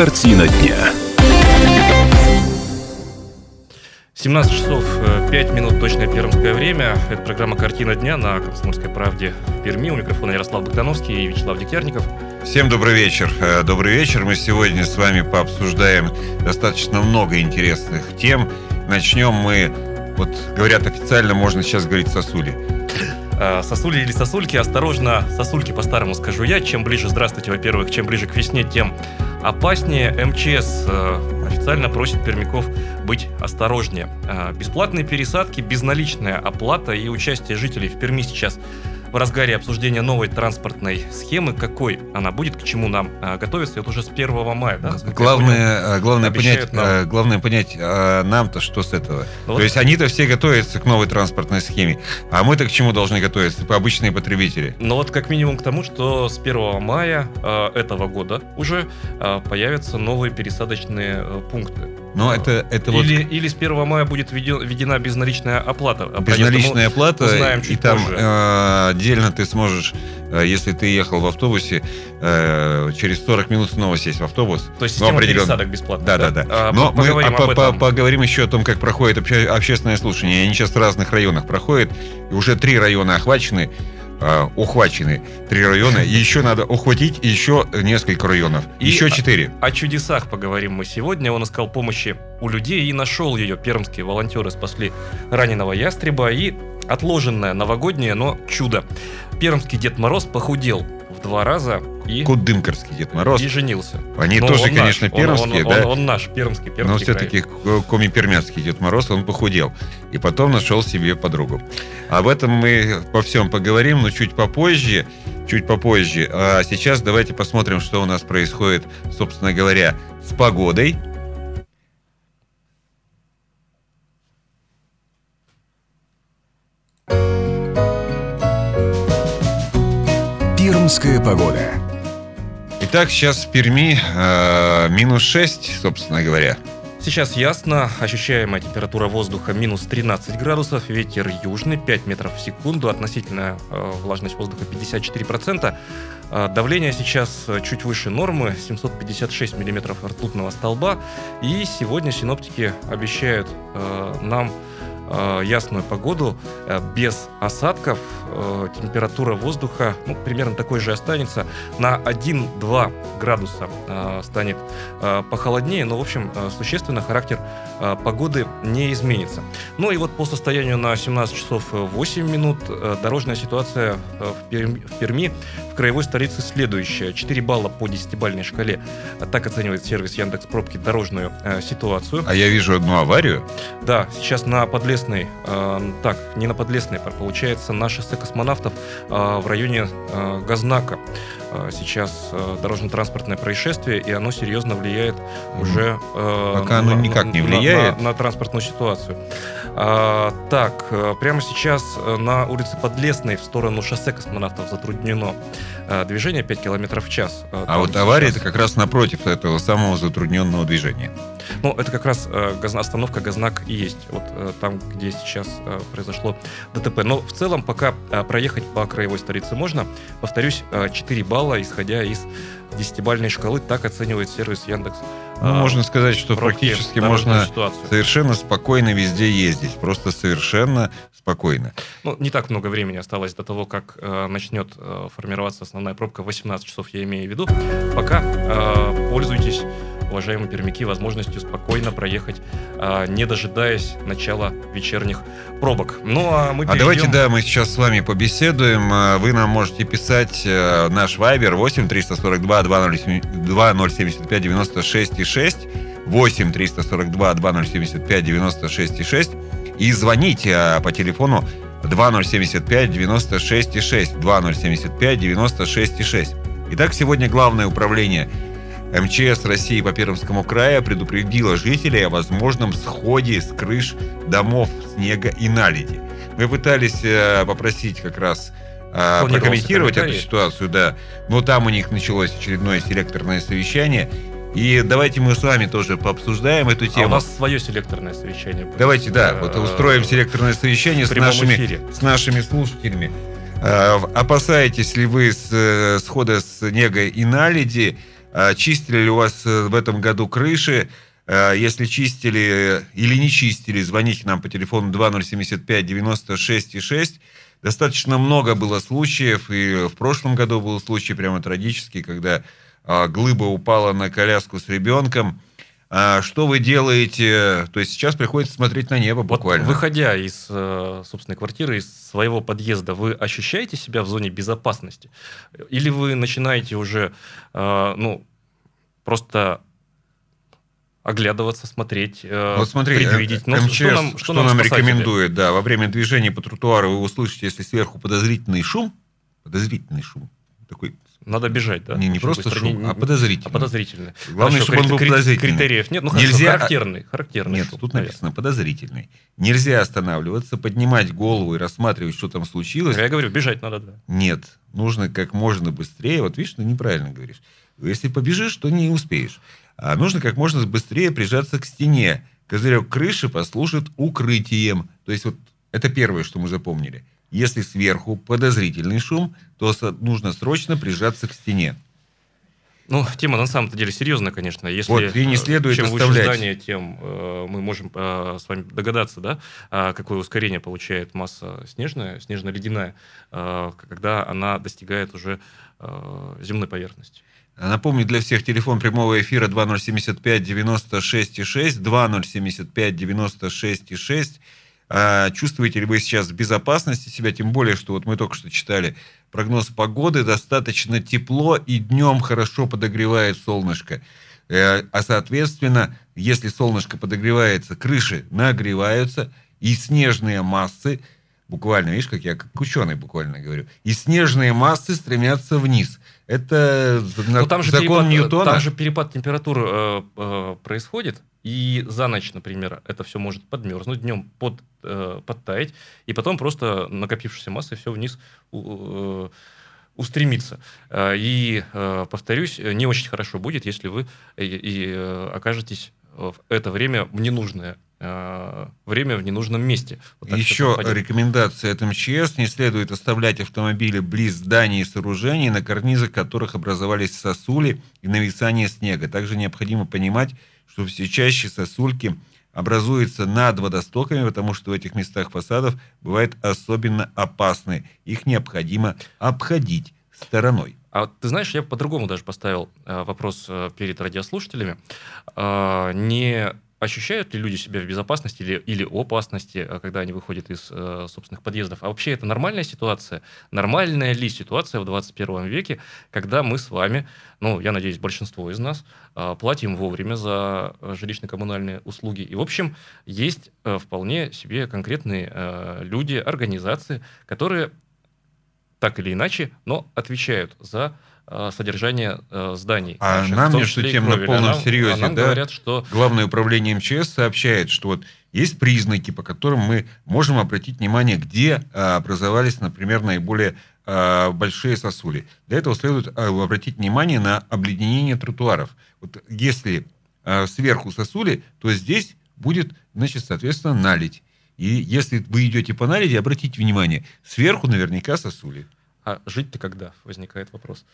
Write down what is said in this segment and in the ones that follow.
Картина дня. 17 часов 5 минут точное пермское время. Это программа «Картина дня» на «Комсомольской правде» в Перми. У микрофона Ярослав Богдановский и Вячеслав Дегтярников. Всем добрый вечер. Э, добрый вечер. Мы сегодня с вами пообсуждаем достаточно много интересных тем. Начнем мы, вот говорят официально, можно сейчас говорить сосули. Э, сосули или сосульки, осторожно, сосульки по-старому скажу я. Чем ближе, здравствуйте, во-первых, чем ближе к весне, тем опаснее. МЧС э, официально просит пермяков быть осторожнее. Э, бесплатные пересадки, безналичная оплата и участие жителей в Перми сейчас в разгаре обсуждения новой транспортной схемы. Какой она будет, к чему нам а, готовиться? Это уже с 1 мая, да? Главное, понял, главное понять, нам. главное понять а, нам-то что с этого. Ну, То вот. есть они-то все готовятся к новой транспортной схеме, а мы-то к чему должны готовиться? По обычные потребители. Ну вот как минимум к тому, что с 1 мая э, этого года уже появятся новые пересадочные э, пункты. Но это, это или, вот... или с 1 мая будет введена безналичная оплата. Безналичная оплата, узнаем чуть и там э, отдельно ты сможешь, э, если ты ехал в автобусе, э, через 40 минут снова сесть в автобус. То есть система определен... пересадок бесплатно. Да, да, да. да. А, Но мы поговорим, мы по, поговорим еще о том, как проходит общественное слушание. Они сейчас в разных районах проходят. И уже три района охвачены э, ухвачены три района, и еще надо ухватить еще несколько районов. И еще четыре. О, о чудесах поговорим мы сегодня. Он искал помощи у людей и нашел ее. Пермские волонтеры спасли раненого ястреба и отложенное новогоднее, но чудо. Пермский Дед Мороз похудел в два раза и... Кудымкарский Дед Мороз. И женился. Они но тоже, конечно, наш. пермские, он, он, да? Он, он наш, пермский, пермский Но все-таки коми-пермяцкий Дед Мороз, он похудел. И потом нашел себе подругу. Об этом мы по всем поговорим, но чуть попозже. Чуть попозже. А сейчас давайте посмотрим, что у нас происходит, собственно говоря, с погодой. Пермская погода. Итак, сейчас в Перми э, минус 6, собственно говоря. Сейчас ясно, ощущаемая температура воздуха минус 13 градусов, ветер южный 5 метров в секунду, относительная э, влажность воздуха 54%. Э, давление сейчас чуть выше нормы, 756 миллиметров ртутного столба. И сегодня синоптики обещают э, нам э, ясную погоду, э, без осадков. Э, температура воздуха ну, примерно такой же останется. На 1-2 градуса станет похолоднее, но, в общем, существенно характер погоды не изменится. Ну и вот по состоянию на 17 часов 8 минут дорожная ситуация в, Перми, краевой столице следующая. 4 балла по 10-бальной шкале. Так оценивает сервис Яндекс Пробки дорожную э, ситуацию. А я вижу одну аварию. Да, сейчас на подлес Подлесной, э, так, не на Подлесной, получается, на шоссе космонавтов э, в районе э, Газнака. Э, сейчас э, дорожно-транспортное происшествие, и оно серьезно влияет уже... Э, Пока на, оно никак не влияет. На, на, на транспортную ситуацию. А, так, прямо сейчас на улице Подлесной в сторону шоссе космонавтов затруднено движение 5 км в час. А Там вот авария это как раз напротив этого самого затрудненного движения. Ну, это как раз э, остановка Газнак и есть. Вот э, там, где сейчас э, произошло ДТП. Но в целом пока э, проехать по краевой столице можно. Повторюсь, э, 4 балла, исходя из десятибальной шкалы, так оценивает сервис Яндекс. Ну, а, можно сказать, что практически можно ситуацию. совершенно спокойно везде ездить. Просто совершенно спокойно. Ну, не так много времени осталось до того, как э, начнет э, формироваться основная пробка. 18 часов я имею в виду. Пока э, пользуйтесь уважаемые пермяки, возможностью спокойно проехать, а, не дожидаясь начала вечерних пробок. Ну, а мы перейдем... А давайте, да, мы сейчас с вами побеседуем. А, вы нам можете писать э, наш вайбер 8 342 2075 96 6 8 342 2075 96 6 и звоните а, по телефону 2075 96 6 2075 96 6. Итак, сегодня главное управление МЧС России по Пермскому краю предупредила жителей о возможном сходе с крыш домов снега и наледи. Мы пытались э, попросить как раз э, прокомментировать эту ситуацию, да. Но там у них началось очередное селекторное совещание. И давайте мы с вами тоже пообсуждаем эту тему. А у нас свое селекторное совещание. Будет. Давайте, да, вот устроим селекторное совещание с нашими, с нашими слушателями. Э, опасаетесь ли вы схода снега и наледи? А, чистили ли у вас э, в этом году крыши? А, если чистили или не чистили, звоните нам по телефону 2075 96 6. Достаточно много было случаев, и в прошлом году был случай прямо трагический, когда а, глыба упала на коляску с ребенком. А что вы делаете? То есть сейчас приходится смотреть на небо буквально. Вот, выходя из э, собственной квартиры, из своего подъезда, вы ощущаете себя в зоне безопасности? Или вы начинаете уже, э, ну, просто оглядываться, смотреть, э, вот смотри, предвидеть. Но МЧС что нам, что что нам, нам рекомендует? Да, во время движения по тротуару вы услышите, если сверху подозрительный шум, подозрительный шум, такой надо бежать, да? Не, не просто стороне, шум, а подозрительный. А подозрительный. Главное, чтобы он был подозрительный. Критериев нет. Ну, хорошо, Нельзя... характерный. характерный нет, шум, тут написано подозрительный. Нельзя останавливаться, поднимать голову и рассматривать, что там случилось. Я говорю, бежать надо, да. Нет, нужно как можно быстрее. Вот видишь, ты неправильно говоришь. Если побежишь, то не успеешь. А нужно как можно быстрее прижаться к стене. Козырек крыши послужит укрытием. То есть вот это первое, что мы запомнили. Если сверху подозрительный шум, то нужно срочно прижаться к стене. Ну, тема на самом-то деле серьезная, конечно. Если, вот, и не следует чем оставлять. выше здание, тем э, мы можем э, с вами догадаться, да, э, какое ускорение получает масса снежная, снежно-ледяная, э, когда она достигает уже э, земной поверхности. Напомню, для всех телефон прямого эфира 2075 96 6, 2075 96 6. А, чувствуете ли вы сейчас в безопасности себя, тем более, что вот мы только что читали прогноз погоды, достаточно тепло и днем хорошо подогревает солнышко. Э, а соответственно, если солнышко подогревается, крыши нагреваются, и снежные массы, буквально, видишь, как я как ученый буквально говорю, и снежные массы стремятся вниз. Это Но там же закон перепад, Ньютона. Там же перепад температур э, э, происходит, и за ночь, например, это все может подмерзнуть, днем под, э, подтаять, и потом просто накопившейся массой все вниз э, устремиться. Э, и, э, повторюсь, не очень хорошо будет, если вы и, и э, окажетесь в это время в ненужное время в ненужном месте. Вот Еще рекомендация от МЧС. Не следует оставлять автомобили близ зданий и сооружений, на карнизах которых образовались сосули и нависание снега. Также необходимо понимать, что все чаще сосульки образуются над водостоками, потому что в этих местах фасадов бывают особенно опасны. Их необходимо обходить стороной. А ты знаешь, я по-другому даже поставил э, вопрос э, перед радиослушателями. Э, не ощущают ли люди себя в безопасности или, или опасности, э, когда они выходят из э, собственных подъездов? А вообще это нормальная ситуация? Нормальная ли ситуация в 21 веке, когда мы с вами, ну, я надеюсь, большинство из нас, э, платим вовремя за жилищно-коммунальные услуги? И, в общем, есть э, вполне себе конкретные э, люди, организации, которые так или иначе, но отвечают за Э, содержание э, зданий. А наших, нам, между тем, на полном а нам, серьезе, а нам да, говорят, что... Главное управление МЧС сообщает, что вот есть признаки, по которым мы можем обратить внимание, где а, образовались, например, наиболее большие сосули. Для этого следует обратить внимание на обледенение тротуаров. Вот если сверху сосули, то здесь будет, значит, соответственно, налить. И если вы идете по наледи, обратите внимание, сверху наверняка сосули. А жить-то когда? Возникает вопрос.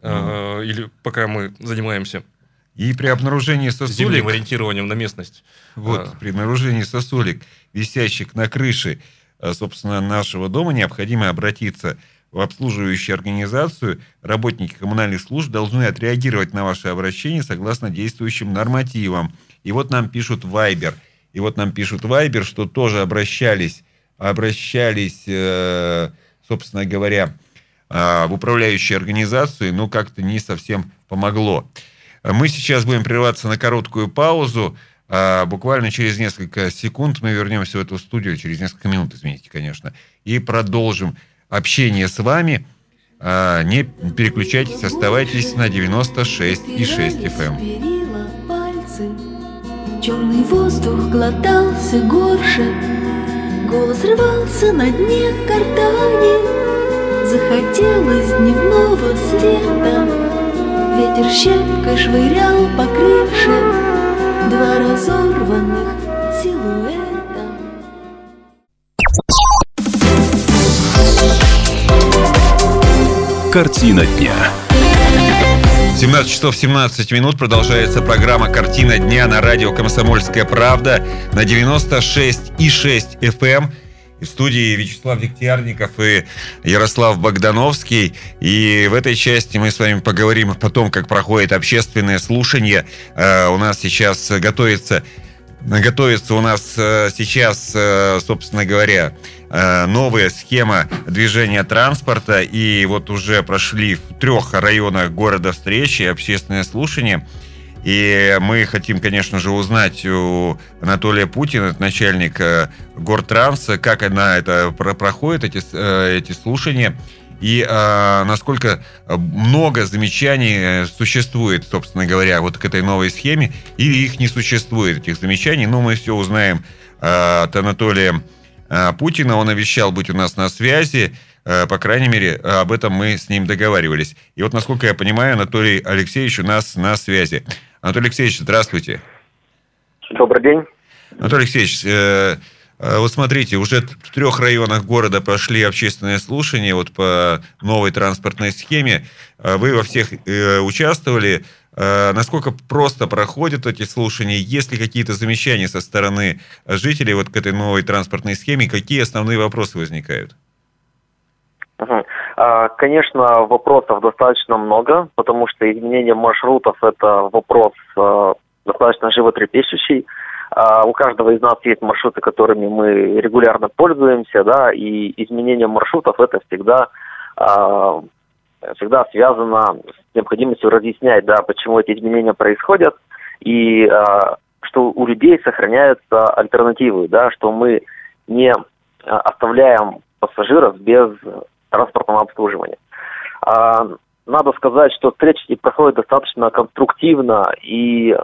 Mm. Или пока мы занимаемся и при обнаружении сосулек... Земным ориентированием на местность. Вот, а. при обнаружении сосулек, висящих на крыше, а, собственно, нашего дома, необходимо обратиться в обслуживающую организацию. Работники коммунальных служб должны отреагировать на ваше обращение согласно действующим нормативам. И вот нам пишут Вайбер. И вот нам пишут Вайбер, что тоже обращались, обращались, э, собственно говоря, а, в управляющую организацию, ну, как-то не совсем помогло. Мы сейчас будем прерваться на короткую паузу. А, буквально через несколько секунд мы вернемся в эту студию, через несколько минут, извините, конечно, и продолжим общение с вами. А, не переключайтесь, оставайтесь на 96,6 FM. Черный воздух глотался горше, Голос рвался на дне картани, Захотелось дневного света Ветер щепкой швырял по крыше Два разорванных силуэта Картина дня. 17 часов 17 минут продолжается программа «Картина дня» на радио «Комсомольская правда» на 96,6 FM. И в студии Вячеслав Дегтярников и Ярослав Богдановский. И в этой части мы с вами поговорим о том, как проходит общественное слушание. Э, у нас сейчас готовится Готовится у нас э, сейчас, э, собственно говоря, новая схема движения транспорта. И вот уже прошли в трех районах города встречи, общественное слушание. И мы хотим, конечно же, узнать у Анатолия Путина, начальника Гортранса, как она это проходит, эти, эти слушания и э, насколько много замечаний э, существует, собственно говоря, вот к этой новой схеме, или их не существует, этих замечаний. Но мы все узнаем э, от Анатолия э, Путина. Он обещал быть у нас на связи. Э, по крайней мере, об этом мы с ним договаривались. И вот, насколько я понимаю, Анатолий Алексеевич у нас на связи. Анатолий Алексеевич, здравствуйте. Добрый день. Анатолий Алексеевич, э, Э, вот смотрите, уже в трех районах города прошли общественные слушания вот по новой транспортной схеме. Э, вы во всех э, участвовали. Насколько просто проходят эти слушания? Есть ли какие-то замечания со стороны жителей вот к этой новой транспортной схеме? Какие основные вопросы возникают? Конечно, вопросов достаточно много, потому что изменение маршрутов – это вопрос достаточно животрепещущий. А, у каждого из нас есть маршруты, которыми мы регулярно пользуемся, да, и изменение маршрутов это всегда а, всегда связано с необходимостью разъяснять, да, почему эти изменения происходят, и а, что у людей сохраняются альтернативы, да, что мы не оставляем пассажиров без транспортного обслуживания. Надо сказать, что встречи проходят достаточно конструктивно и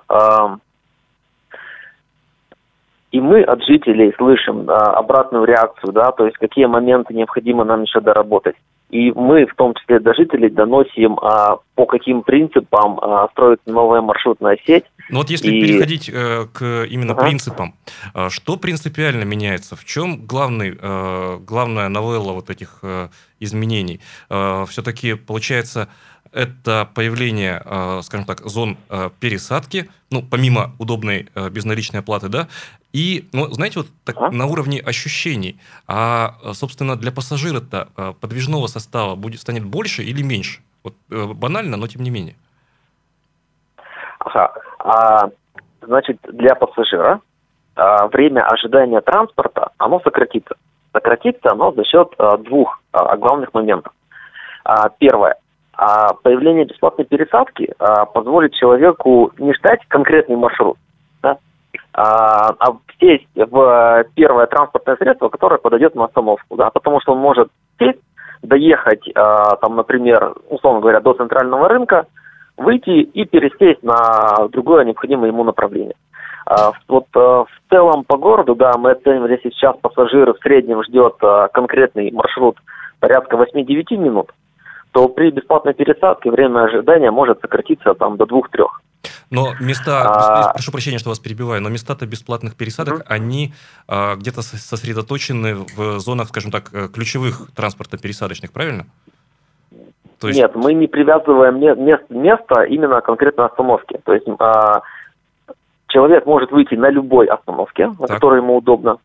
и мы от жителей слышим а, обратную реакцию, да, то есть какие моменты необходимо нам еще доработать. И мы, в том числе до жителей, доносим, а, по каким принципам а, строится новая маршрутная сеть. Ну вот если и... переходить э, к именно uh-huh. принципам, э, что принципиально меняется? В чем главный, э, главная новелла вот этих э, изменений? Э, все-таки получается это появление, э, скажем так, зон э, пересадки, ну, помимо удобной э, безналичной оплаты, да, и, ну, знаете, вот так, а? на уровне ощущений, а, собственно, для пассажира-то подвижного состава будет, станет больше или меньше? Вот банально, но тем не менее. Ага. А, значит, для пассажира а, время ожидания транспорта, оно сократится. Сократится оно за счет а, двух а, главных моментов. А, первое а появление бесплатной пересадки а, позволит человеку не ждать конкретный маршрут, да, а, а сесть в первое транспортное средство, которое подойдет на остановку, да, потому что он может сесть, доехать, а, там, например, условно говоря, до центрального рынка, выйти и пересесть на другое необходимое ему направление. А, вот а, в целом по городу, да, мы оценивали, если сейчас пассажир в среднем ждет а, конкретный маршрут порядка 8-9 минут, то при бесплатной пересадке время ожидания может сократиться там до двух-трех. Но места, а... прошу прощения, что вас перебиваю, но места-то бесплатных пересадок, mm они а, где-то сосредоточены в зонах, скажем так, э, ключевых транспортно-пересадочных, правильно? То есть... Нет, мы не привязываем мест, место именно конкретно остановке. То есть а, человек может выйти на любой остановке, на так. которой ему удобно,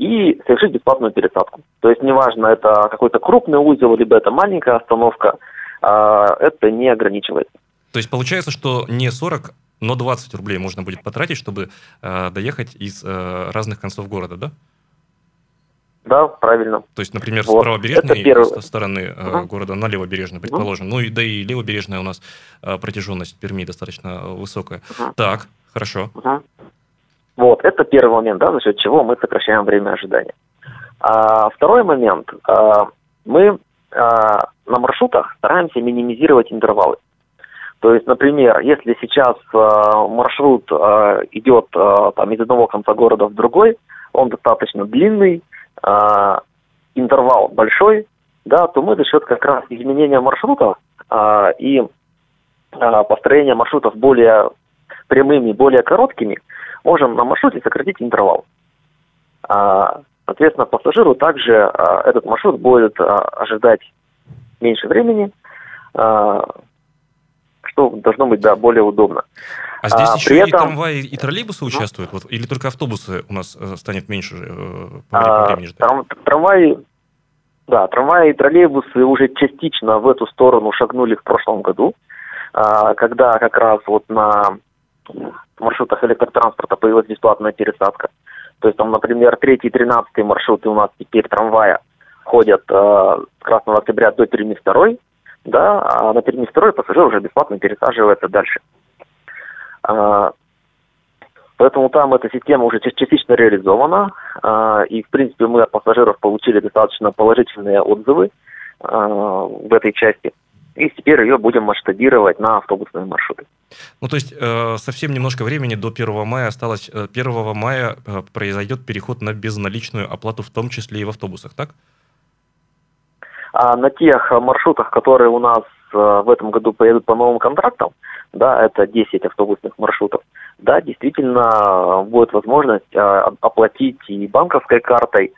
и совершить бесплатную пересадку. То есть неважно, это какой-то крупный узел, либо это маленькая остановка, а, это не ограничивается. То есть получается, что не 40, но 20 рублей можно будет потратить, чтобы э, доехать из э, разных концов города, да? Да, правильно. То есть, например, вот. с правобережной первый... стороны uh-huh. города на левобережной, предположим. Uh-huh. Ну и да и левобережная у нас протяженность Перми достаточно высокая. Uh-huh. Так, хорошо. Uh-huh. Вот, это первый момент, да, за счет чего мы сокращаем время ожидания. А, второй момент. А, мы а, на маршрутах стараемся минимизировать интервалы. То есть, например, если сейчас а, маршрут а, идет а, там, из одного конца города в другой, он достаточно длинный, а, интервал большой, да, то мы за счет как раз изменения маршрутов а, и а, построения маршрутов более прямыми, более короткими, можем на маршруте сократить интервал. А, соответственно, пассажиру также а, этот маршрут будет а, ожидать меньше времени, что должно быть, да, более удобно. А здесь а, еще при и трамваи, и троллейбусы участвуют? Вот, или только автобусы у нас э, станет меньше э, по а, времени ждать? Трам, трамваи, да, трамваи и троллейбусы уже частично в эту сторону шагнули в прошлом году, а, когда как раз вот на маршрутах электротранспорта появилась бесплатная пересадка. То есть там, например, третий и тринадцатый маршруты у нас теперь трамвая ходят э, с Красного Октября до Перми 2, да, а на Перми 2 пассажир уже бесплатно пересаживается дальше. А, поэтому там эта система уже частично реализована, а, и, в принципе, мы от пассажиров получили достаточно положительные отзывы а, в этой части. И теперь ее будем масштабировать на автобусные маршруты. Ну, то есть э, совсем немножко времени до 1 мая осталось. 1 э, мая э, произойдет переход на безналичную оплату, в том числе и в автобусах, так? А на тех маршрутах, которые у нас в этом году поедут по новым контрактам, да, это 10 автобусных маршрутов, да, действительно будет возможность оплатить и банковской картой,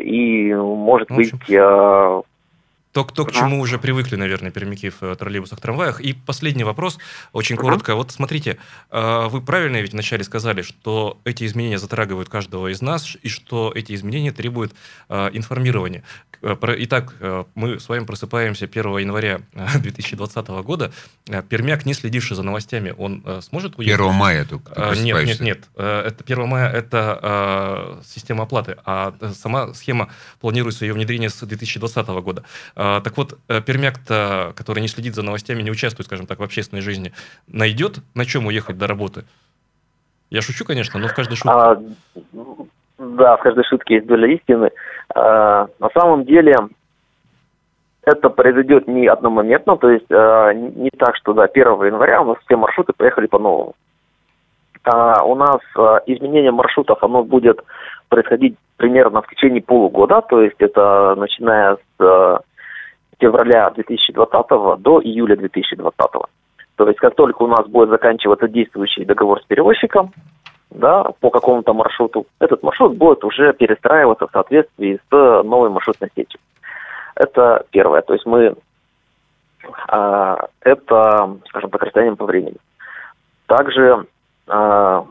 и, может быть, то, то, к чему уже привыкли, наверное, пермяки в э, троллейбусах, трамваях. И последний вопрос, очень коротко. Вот смотрите, э, вы правильно ведь вначале сказали, что эти изменения затрагивают каждого из нас, и что эти изменения требуют э, информирования. Итак, мы с вами просыпаемся 1 января 2020 года. Пермяк, не следивший за новостями, он сможет уехать? 1 мая только Нет, нет, нет. Это 1 мая – это система оплаты, а сама схема планируется ее внедрение с 2020 года. А, так вот, э, пермяк-то, который не следит за новостями, не участвует, скажем так, в общественной жизни, найдет на чем уехать до работы? Я шучу, конечно, но в каждой шутке. А, да, в каждой шутке есть доля истины. А, на самом деле, это произойдет не одномоментно, то есть а, не так, что да, 1 января у нас все маршруты поехали по-новому. А, у нас а, изменение маршрутов, оно будет происходить примерно в течение полугода, то есть это начиная с а, февраля 2020 до июля 2020. То есть как только у нас будет заканчиваться действующий договор с перевозчиком, да, по какому-то маршруту, этот маршрут будет уже перестраиваться в соответствии с новой маршрутной сетью. Это первое. То есть мы а, это, скажем так, расстоянием по времени. Также а,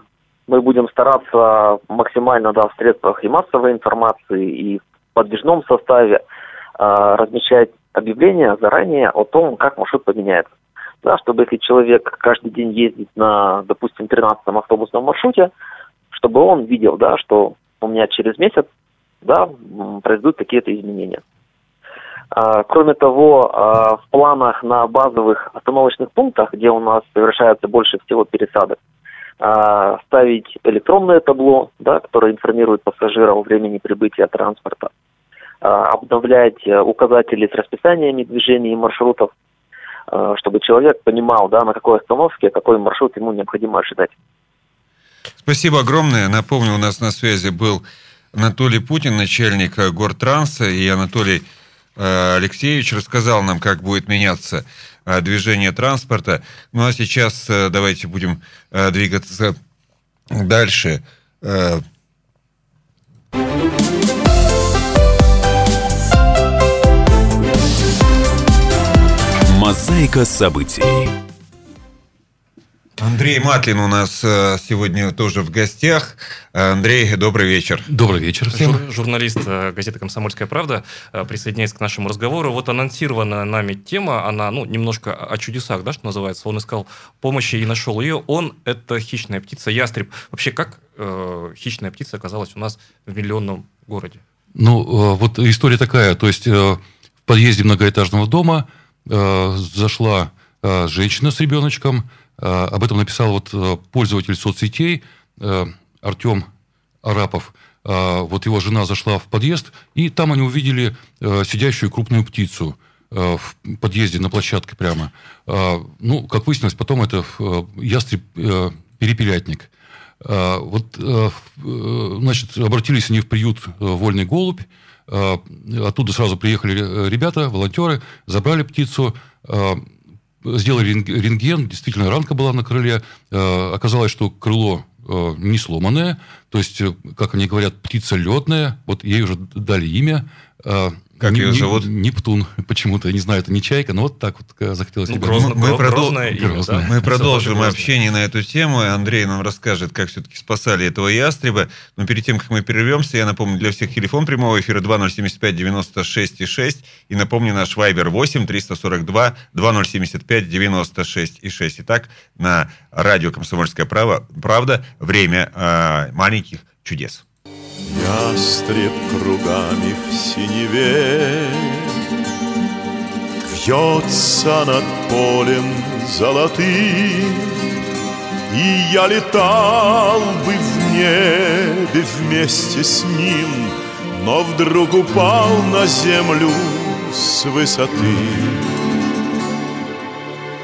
мы будем стараться максимально да, в средствах и массовой информации, и в подвижном составе а, размещать объявление заранее о том, как маршрут поменяется. Да, чтобы если человек каждый день ездит на, допустим, 13-м автобусном маршруте, чтобы он видел, да, что у меня через месяц да, произойдут какие-то изменения. А, кроме того, а, в планах на базовых остановочных пунктах, где у нас совершается больше всего пересадок, а, ставить электронное табло, да, которое информирует пассажира о времени прибытия транспорта, обновлять э, указатели с расписаниями движений и маршрутов, а, чтобы человек понимал, да, на какой остановке, какой маршрут ему необходимо ожидать. Спасибо огромное. Напомню, у нас на связи был Анатолий Путин, начальник э, Гортранса, и Анатолий э, Алексеевич рассказал нам, как будет меняться движение транспорта. Ну а сейчас давайте будем двигаться дальше. Мозаика событий. Андрей Матлин у нас э, сегодня тоже в гостях. Андрей, добрый вечер. Добрый вечер всем. Жур, журналист э, газеты «Комсомольская правда» э, присоединяется к нашему разговору. Вот анонсирована нами тема, она ну, немножко о чудесах, да, что называется. Он искал помощи и нашел ее. Он – это хищная птица, ястреб. Вообще, как э, хищная птица оказалась у нас в миллионном городе? Ну, э, вот история такая. То есть, э, в подъезде многоэтажного дома – зашла э, женщина с ребеночком. Э, об этом написал вот пользователь соцсетей Артем Арапов. Вот его жена зашла в подъезд, и там они увидели сидящую крупную птицу в подъезде на площадке прямо. Ну, как выяснилось, потом это ястреб-перепелятник. Вот, значит, обратились они в приют «Вольный голубь», Э, оттуда сразу приехали э, ребята, волонтеры, забрали птицу, э, сделали рентген, действительно ранка была на крыле. Оказалось, что крыло не сломанное, то есть, как они говорят, птица летная, вот ей уже дали имя, э, Как Не- ее зовут? Нептун. Почему-то, я не знаю, это не чайка, но вот так вот э, захотелось Ну, грозно- Мы продол- имя, да? Мы продолжим грозное. общение на эту тему. и Андрей нам расскажет, как все-таки спасали этого ястреба. Но перед тем, как мы прервемся, я напомню, для всех телефон прямого эфира 2075 96 и 6. И напомню, наш вайбер 8 342 2075 96 и 6. Итак, на радио «Комсомольская права- правда» время э, маленьких чудес. Ястреб кругами в синеве. Вьется над полем золотым. И я летал бы в небе вместе с ним Но вдруг упал на землю с высоты.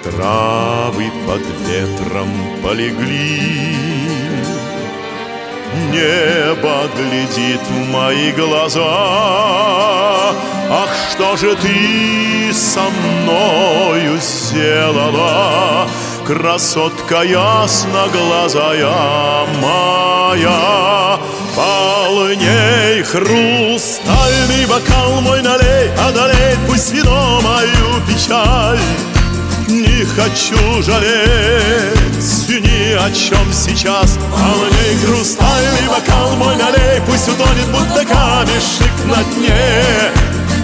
Травы под ветром полегли Небо глядит в мои глаза. Ах, что же ты со мною сделала? Красотка ясноглазая моя Полней хрустальный бокал мой налей Одолей пусть вино мою печаль. Не хочу жалеть о чем сейчас? А мне хрустальный бокал мой налей Пусть утонет, будто камешек на дне.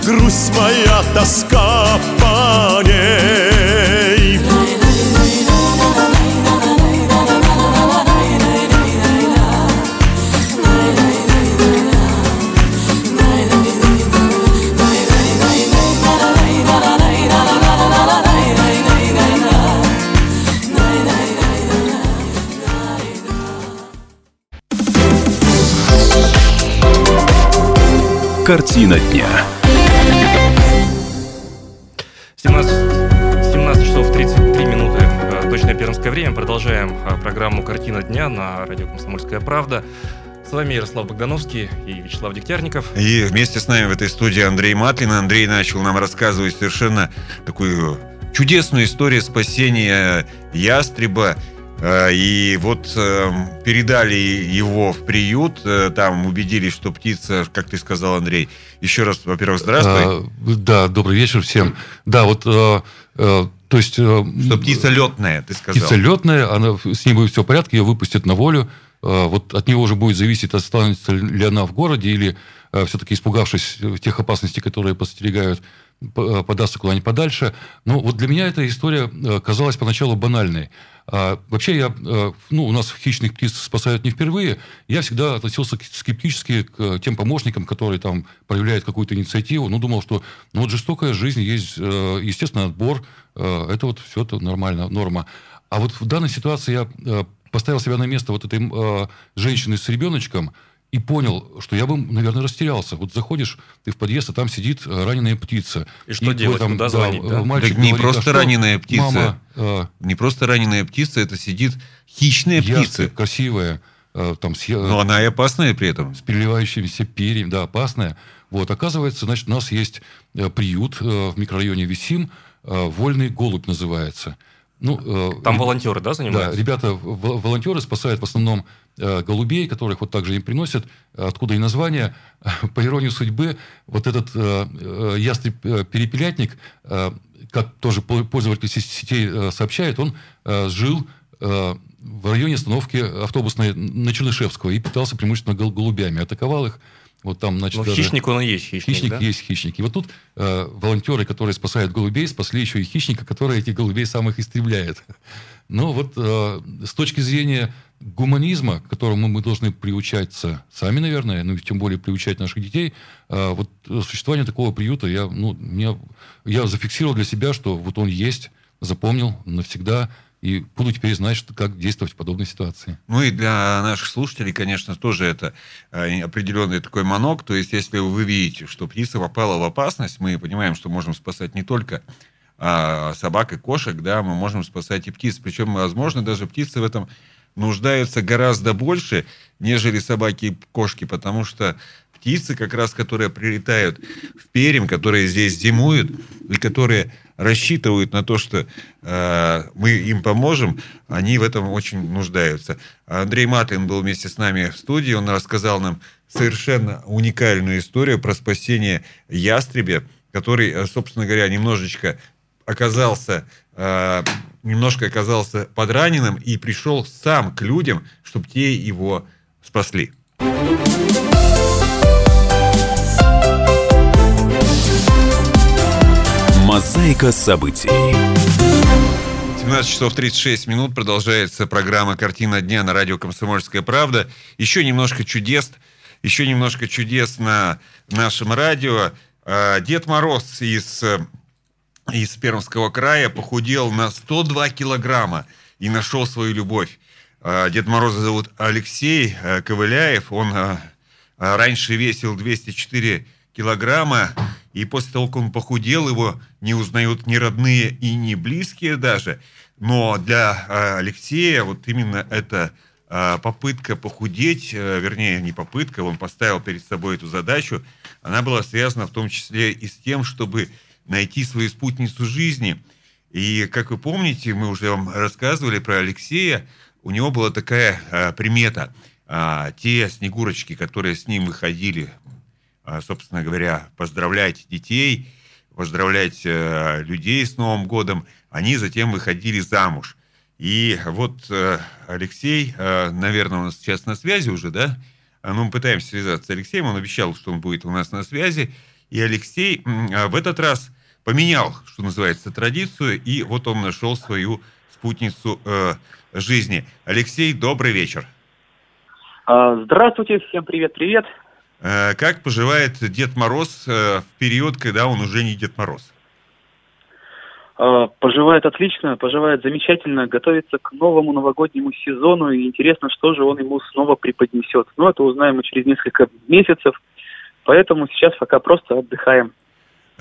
Грусть моя, тоска по ней Картина дня. 17, 17 часов 33 минуты. э, Точное пермское время. Продолжаем э, программу «Картина дня» на радио «Комсомольская правда». С вами Ярослав Богдановский и Вячеслав Дегтярников. И вместе с нами в этой студии Андрей Матлин. Андрей начал нам рассказывать совершенно такую чудесную историю спасения ястреба. Э, И вот э, передали его в приют, э, там убедились, что птица, как ты сказал, Андрей, еще раз, во-первых, здравствуй, А, да, добрый вечер всем. Да, вот, то есть... что птица летная, ты сказал. Птица летная, она, с ней будет все в порядке, ее выпустят на волю. Вот от нее уже будет зависеть, останется ли она в городе или все-таки испугавшись тех опасностей, которые подстерегают, подастся куда-нибудь подальше. Но вот для меня эта история казалась поначалу банальной. А вообще я, э, ну, у нас хищных птиц спасают не впервые. Я всегда относился скептически к тем помощникам, которые там проявляют какую-то инициативу. Ну, думал, что ну, вот жестокая жизнь, есть, э, естественно, отбор. э, Это вот все это нормально, норма. А вот в данной ситуации я поставил себя на место вот этой женщины с ребеночком и понял, что я бы, наверное, растерялся. Вот заходишь ты в подъезд, а там сидит э, раненая птица. И что делать? там, Куда да, звонить, да? э, мальчик Так не говорит, просто «А что, раненая птица. Мама, э, Не просто раненая птица, это сидит хищная птица. ястреб, красивая, э, там с, я- Но она и опасная при этом. с переливающимися перьями, да, опасная. Вот, оказывается, значит, у нас есть э, приют э, в микрорайоне Висим, э, «Вольный голубь» называется. Ну, э, Там реб- волонтеры, да, Да, занимаются? ребята, в- волонтеры спасают в основном э, голубей, которых вот также им приносят, откуда и название. По иронии судьбы, вот этот э, э, ястреб-перепелятник, э, как тоже пол- пользователь сеть- сетей э, сообщает, он э, жил э, в районе остановки автобусной на Чернышевского и питался преимущественно гол- голубями. Атаковал их. Вот там, значит, Ну, даже- хищник он и есть хищник, Хищник да? есть хищник. И вот тут э, волонтеры, которые спасают голубей, спасли еще и хищника, который этих голубей самых истребляет. Но вот э, с точки зрения гуманизма, к которому мы должны приучаться сами, наверное, ну и тем более приучать наших детей, э, вот существование такого приюта, я, ну, меня, я зафиксировал для себя, что вот он есть, запомнил навсегда, и буду теперь знать, что, как действовать в подобной ситуации. Ну и для наших слушателей, конечно, тоже это э, определенный такой манок. То есть, если вы видите, что птица попала в опасность, мы понимаем, что можем спасать не только а, собак и кошек, да, мы можем спасать и птиц. Причем, возможно, даже птицы в этом нуждаются гораздо больше, нежели собаки и кошки, потому что птицы, как раз которые прилетают в Пермь, которые здесь зимуют, и которые рассчитывают на то, что э, мы им поможем, они в этом очень нуждаются. Андрей Матин был вместе с нами в студии, он рассказал нам совершенно уникальную историю про спасение ястребя, который, э, собственно говоря, немножечко оказался э, немножко оказался подраненным и пришел сам к людям, чтобы те его спасли. Мозаика событий. 17 часов 36 минут продолжается программа «Картина дня» на радио «Комсомольская правда». Еще немножко чудес, еще немножко чудес на нашем радио. А, Дед Мороз из из Пермского края похудел на 102 килограмма и нашел свою любовь. А, Дед Мороза зовут Алексей э, Ковыляев. Он э, э, раньше весил 204 килограмма, и после того, как он похудел, его не узнают ни родные и ни близкие даже. Но для Алексея вот именно эта попытка похудеть, вернее, не попытка, он поставил перед собой эту задачу, она была связана в том числе и с тем, чтобы найти свою спутницу жизни. И, как вы помните, мы уже вам рассказывали про Алексея, у него была такая а, примета. А, те снегурочки, которые с ним выходили, а, собственно говоря, поздравлять детей, поздравлять а, людей с Новым годом, они затем выходили замуж. И вот а, Алексей, а, наверное, у нас сейчас на связи уже, да? Ну, мы пытаемся связаться с Алексеем, он обещал, что он будет у нас на связи. И Алексей а, в этот раз поменял, что называется, традицию, и вот он нашел свою спутницу э, жизни. Алексей, добрый вечер. А, здравствуйте, всем привет-привет. Э, как поживает Дед Мороз э, в период, когда он уже не Дед Мороз? А, поживает отлично, поживает замечательно, готовится к новому новогоднему сезону, и интересно, что же он ему снова преподнесет. Но это узнаем мы через несколько месяцев. Поэтому сейчас пока просто отдыхаем.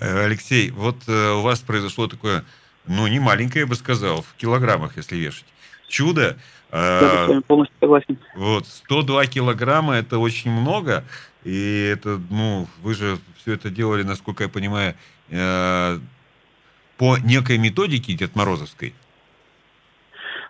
Э, Алексей, вот у вас произошло такое, ну, не маленькое, я бы сказал, в килограммах, если вешать. Чудо. Да, с вами полностью согласен. Вот, 102 килограмма – это очень много. И это, ну, вы же все это делали, насколько я понимаю, по некой методике Дед Морозовской.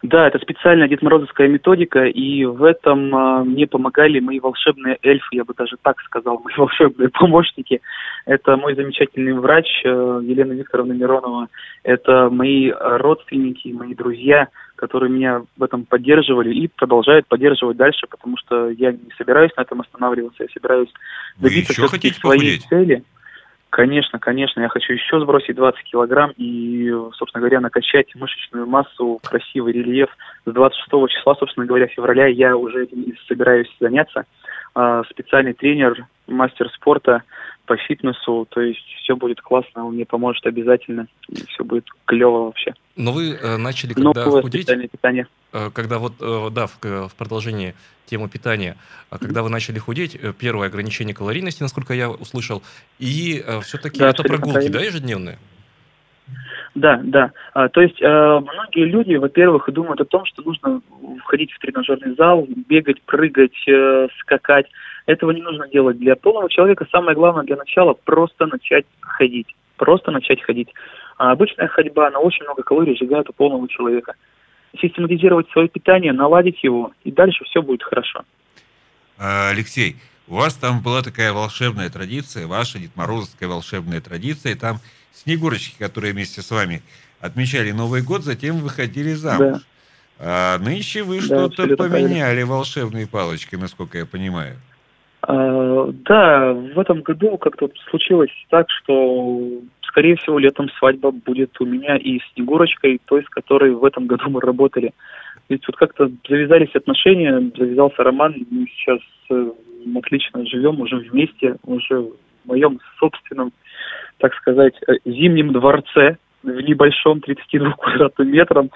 Да, это специальная Дед Морозовская методика, и в этом а, мне помогали мои волшебные эльфы, я бы даже так сказал, мои волшебные помощники. Это мой замечательный врач э, Елена Викторовна Миронова, это мои родственники, мои друзья, которые меня в этом поддерживали и продолжают поддерживать дальше, потому что я не собираюсь на этом останавливаться, я собираюсь добиться все-таки своей похудеть? цели. Конечно, конечно, я хочу еще сбросить 20 килограмм и, собственно говоря, накачать мышечную массу, красивый рельеф. С 26 числа, собственно говоря, февраля я уже этим собираюсь заняться. А, специальный тренер, мастер спорта по фитнесу, то есть все будет классно, он мне поможет обязательно, все будет клево вообще. Но вы э, начали, когда Новое худеть, питание. Э, когда вот, э, да, в, в продолжении темы питания, а когда вы начали худеть, э, первое ограничение калорийности, насколько я услышал, и э, все-таки да, это прогулки, да, ежедневные? Да, да. А, то есть э, многие люди, во-первых, думают о том, что нужно входить в тренажерный зал, бегать, прыгать, э, скакать. Этого не нужно делать. Для полного человека самое главное для начала просто начать ходить. Просто начать ходить. А обычная ходьба, она очень много калорий сжигает у полного человека. Систематизировать свое питание, наладить его, и дальше все будет хорошо. А, Алексей, у вас там была такая волшебная традиция, ваша Дед Морозовская волшебная традиция, там Снегурочки, которые вместе с вами отмечали Новый год, затем выходили замуж. Да. А нынче вы да, что-то поменяли правильно. волшебной палочкой, насколько я понимаю. А, да, в этом году как-то случилось так, что, скорее всего, летом свадьба будет у меня и с Снегурочкой, той, с которой в этом году мы работали. Ведь вот как-то завязались отношения, завязался роман, мы сейчас э, отлично живем уже вместе, уже в моем собственном так сказать, э, зимнем дворце в небольшом 32 квадратным метром.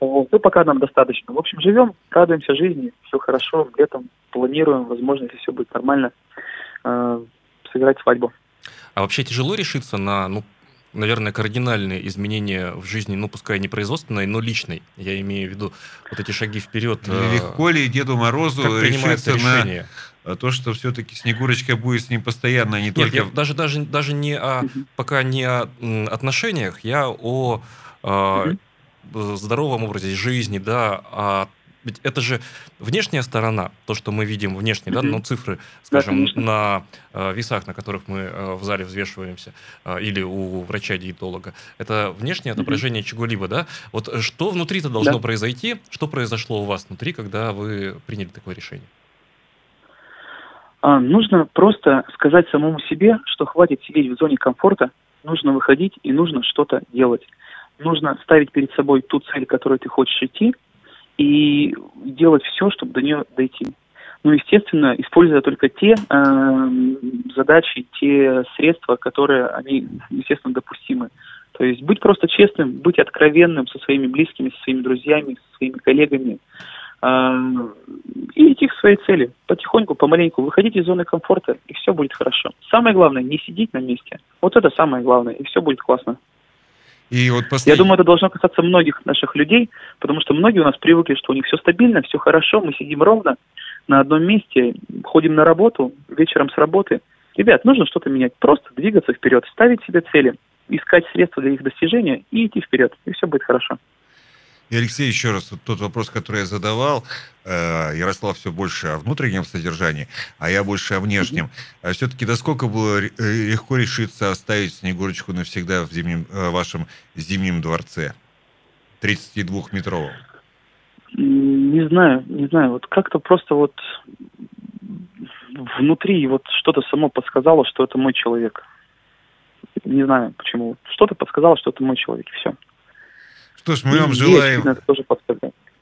Вот. Ну, пока нам достаточно. В общем, живем, радуемся жизни, все хорошо, летом планируем, возможно, если все будет нормально, э, сыграть свадьбу. А вообще тяжело решиться на, ну, наверное, кардинальные изменения в жизни, ну, пускай не производственной, но личной. Я имею в виду вот эти шаги вперед. Легко ли Деду Морозу решиться на а то, что все-таки Снегурочка будет с ним постоянно, а не Нет, только... я даже, даже, даже не о, пока не о отношениях, я о а, здоровом образе жизни, да, а ведь это же внешняя сторона, то, что мы видим внешне, да, Мгм. ну, цифры, скажем, конечно. на э, весах, на которых мы э, в зале взвешиваемся, э, или у врача-диетолога, это внешнее отображение чего-либо, да? Вот э, что внутри-то должно Да. произойти, что произошло у вас внутри, когда вы приняли такое решение? А, нужно просто сказать самому себе, что хватит сидеть в зоне комфорта, нужно выходить и нужно что-то делать. Нужно ставить перед собой ту цель, к которой ты хочешь идти, и делать все, чтобы до нее дойти. Ну, естественно, используя только те э, задачи, те средства, которые, они, естественно, допустимы. То есть быть просто честным, быть откровенным со своими близкими, со своими друзьями, со своими коллегами, э, и идти к своей цели. Потихоньку, помаленьку, выходить из зоны комфорта, и все будет хорошо. Самое главное, не сидеть на месте. Вот это самое главное, и все будет классно. И вот Я послед- думаю, это должно касаться многих наших людей, потому что многие у нас привыкли, что у них все стабильно, все хорошо, мы сидим ровно на одном месте, ходим на работу, вечером с работы. Ребят, нужно что-то менять, просто двигаться вперед, ставить себе цели, искать средства для их достижения и идти вперед, и все будет хорошо. И, Алексей, еще раз, вот тот вопрос, который я задавал, э, Ярослав все больше о внутреннем содержании, а я больше о внешнем. А все-таки насколько было ре- э, легко решиться оставить Снегурочку навсегда в зимнем, э, вашем зимнем дворце? 32-метровом. М, Не знаю, не знаю, вот как-то просто вот внутри вот что-то само подсказало, что это мой человек. Не знаю почему. Что-то подсказало, что это мой человек, и все. Что ж, мы вам желаем... Тоже.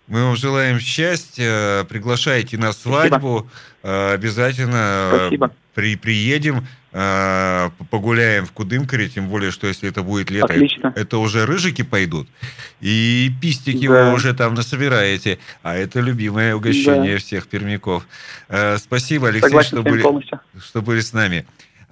Мы вам желаем счастья, приглашайте на свадьбу, обязательно э, Спасибо. при, приедем, э, погуляем в Кудымкаре, тем более, что если это будет лето, Отлично. это уже рыжики пойдут, и пистики Да. вы уже там насобираете, а это любимое угощение всех пермяков. Спасибо, Алексей, Согласен что были, полностью. что были с нами.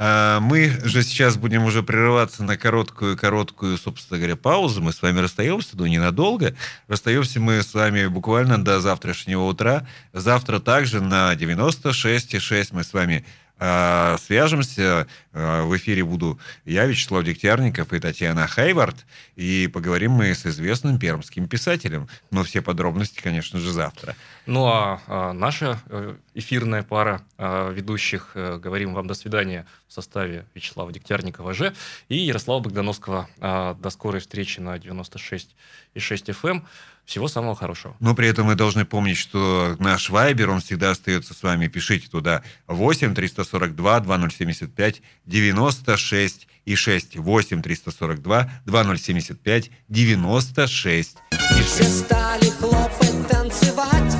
А, Мы же сейчас будем уже прерываться на короткую-короткую, собственно говоря, паузу. Мы с вами расстаемся, но ненадолго. Расстаемся мы с вами буквально до завтрашнего утра. Завтра также на 96,6 мы с вами а, свяжемся. А, В эфире буду я, Вячеслав Дегтярников и Татьяна Хайвард. И поговорим мы с известным пермским писателем. Но все подробности, конечно же, завтра. Ну а, а, наша э, эфирная пара ведущих э, говорим вам до свидания в составе Вячеслава Дегтярникова Ж и Ярослава Богдановского. До скорой встречи на 96,6 FM. Всего самого хорошего. Но при этом мы должны помнить, что наш Вайбер, он всегда остается с вами. Пишите туда 8 342 2075 96 и 6. 8 342 2075 96 и 6. Все стали хлопать, танцевать